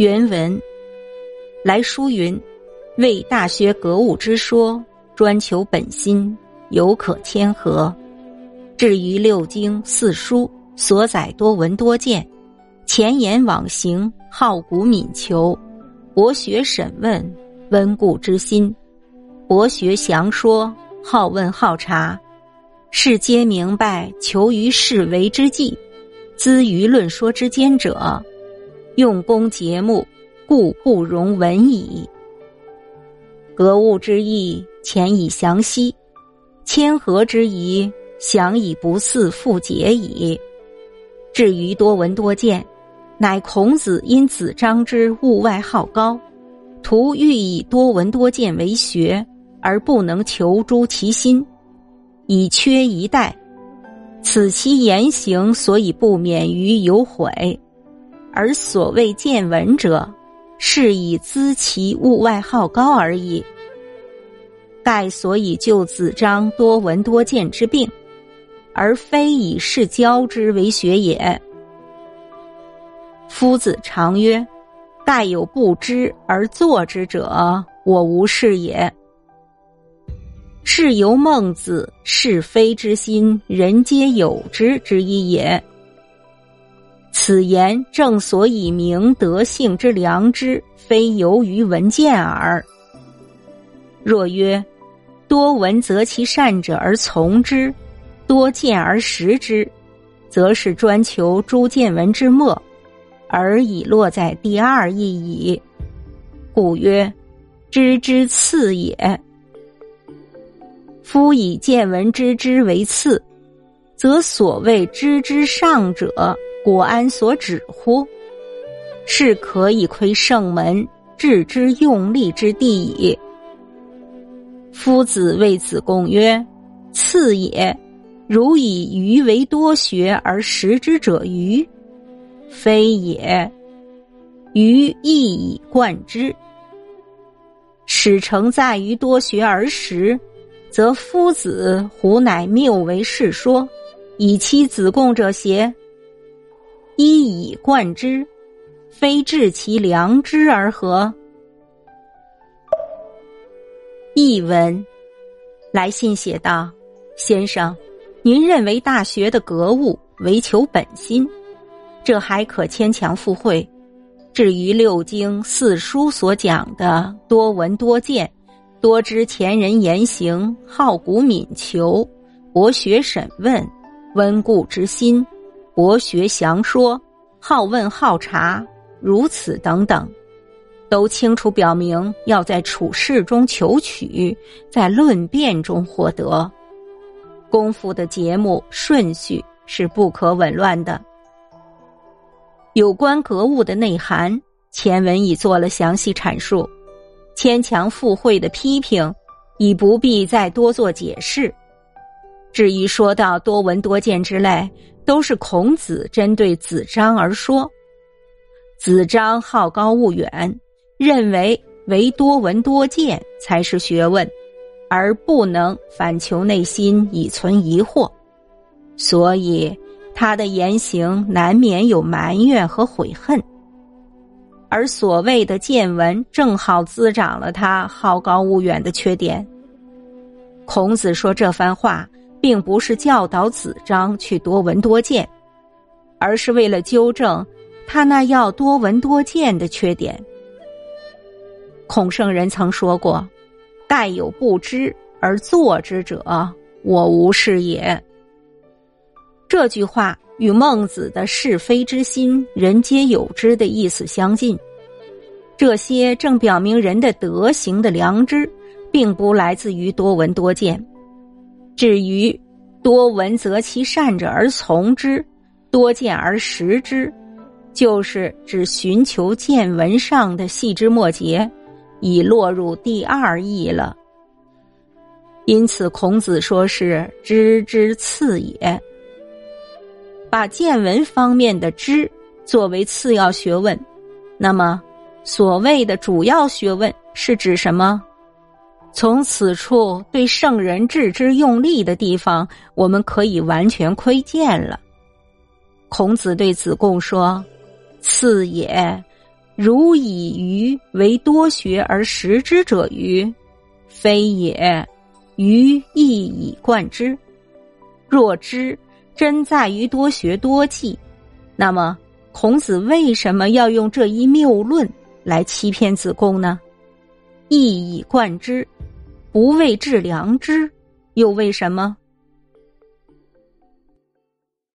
原文来书云：“为大学格物之说，专求本心，犹可谦和。至于六经四书所载多闻多见，前言往行，好古敏求，博学审问，温故知新。博学详说，好问好察，是皆明白，求于事为之计。”资于论说之间者，用功节目，故不容闻矣。格物之意，浅以详析；谦和之宜，详以不似复解矣。至于多闻多见，乃孔子因子张之物外好高，徒欲以多闻多见为学，而不能求诸其心，以缺一代。此其言行，所以不免于有悔；而所谓见闻者，是以资其物外好高而已。盖所以救子张多闻多见之病，而非以是教之为学也。夫子常曰：“盖有不知而作之者，我无是也。”是由孟子是非之心，人皆有之之一也。此言正所以明德性之良知，非由于闻见耳。若曰多闻则其善者而从之，多见而识之，则是专求诸见闻之末，而已落在第二义矣。故曰知之次也。夫以见闻知之为次，则所谓知之上者，果安所指乎？是可以窥圣门，治之用力之地矣。夫子谓子贡曰：“次也，如以愚为多学而识之者愚，非也。愚亦以贯之，始成在于多学而识。”则夫子胡乃谬为是说，以其子贡者邪？一以贯之，非治其良知而何？译文：来信写道：“先生，您认为大学的格物为求本心，这还可牵强附会；至于六经四书所讲的多闻多见。”多知前人言行，好古敏求，博学审问，温故知新，博学详说，好问好察，如此等等，都清楚表明要在处事中求取，在论辩中获得。功夫的节目顺序是不可紊乱的。有关格物的内涵，前文已做了详细阐述。牵强附会的批评，已不必再多做解释。至于说到多闻多见之类，都是孔子针对子张而说。子张好高骛远，认为唯多闻多见才是学问，而不能反求内心以存疑惑，所以他的言行难免有埋怨和悔恨。而所谓的见闻，正好滋长了他好高骛远的缺点。孔子说这番话，并不是教导子张去多闻多见，而是为了纠正他那要多闻多见的缺点。孔圣人曾说过：“盖有不知而作之者，我无是也。”这句话。与孟子的是非之心，人皆有之的意思相近。这些正表明人的德行的良知，并不来自于多闻多见。至于多闻则其善者而从之，多见而识之，就是指寻求见闻上的细枝末节，已落入第二义了。因此，孔子说是知之次也。把见闻方面的知作为次要学问，那么所谓的主要学问是指什么？从此处对圣人治之用力的地方，我们可以完全窥见了。孔子对子贡说：“次也，如以愚为多学而识之者愚，非也。愚亦以贯之。若知真在于多学多记，那么孔子为什么要用这一谬论来欺骗子贡呢？一以贯之，不为治良知，又为什么？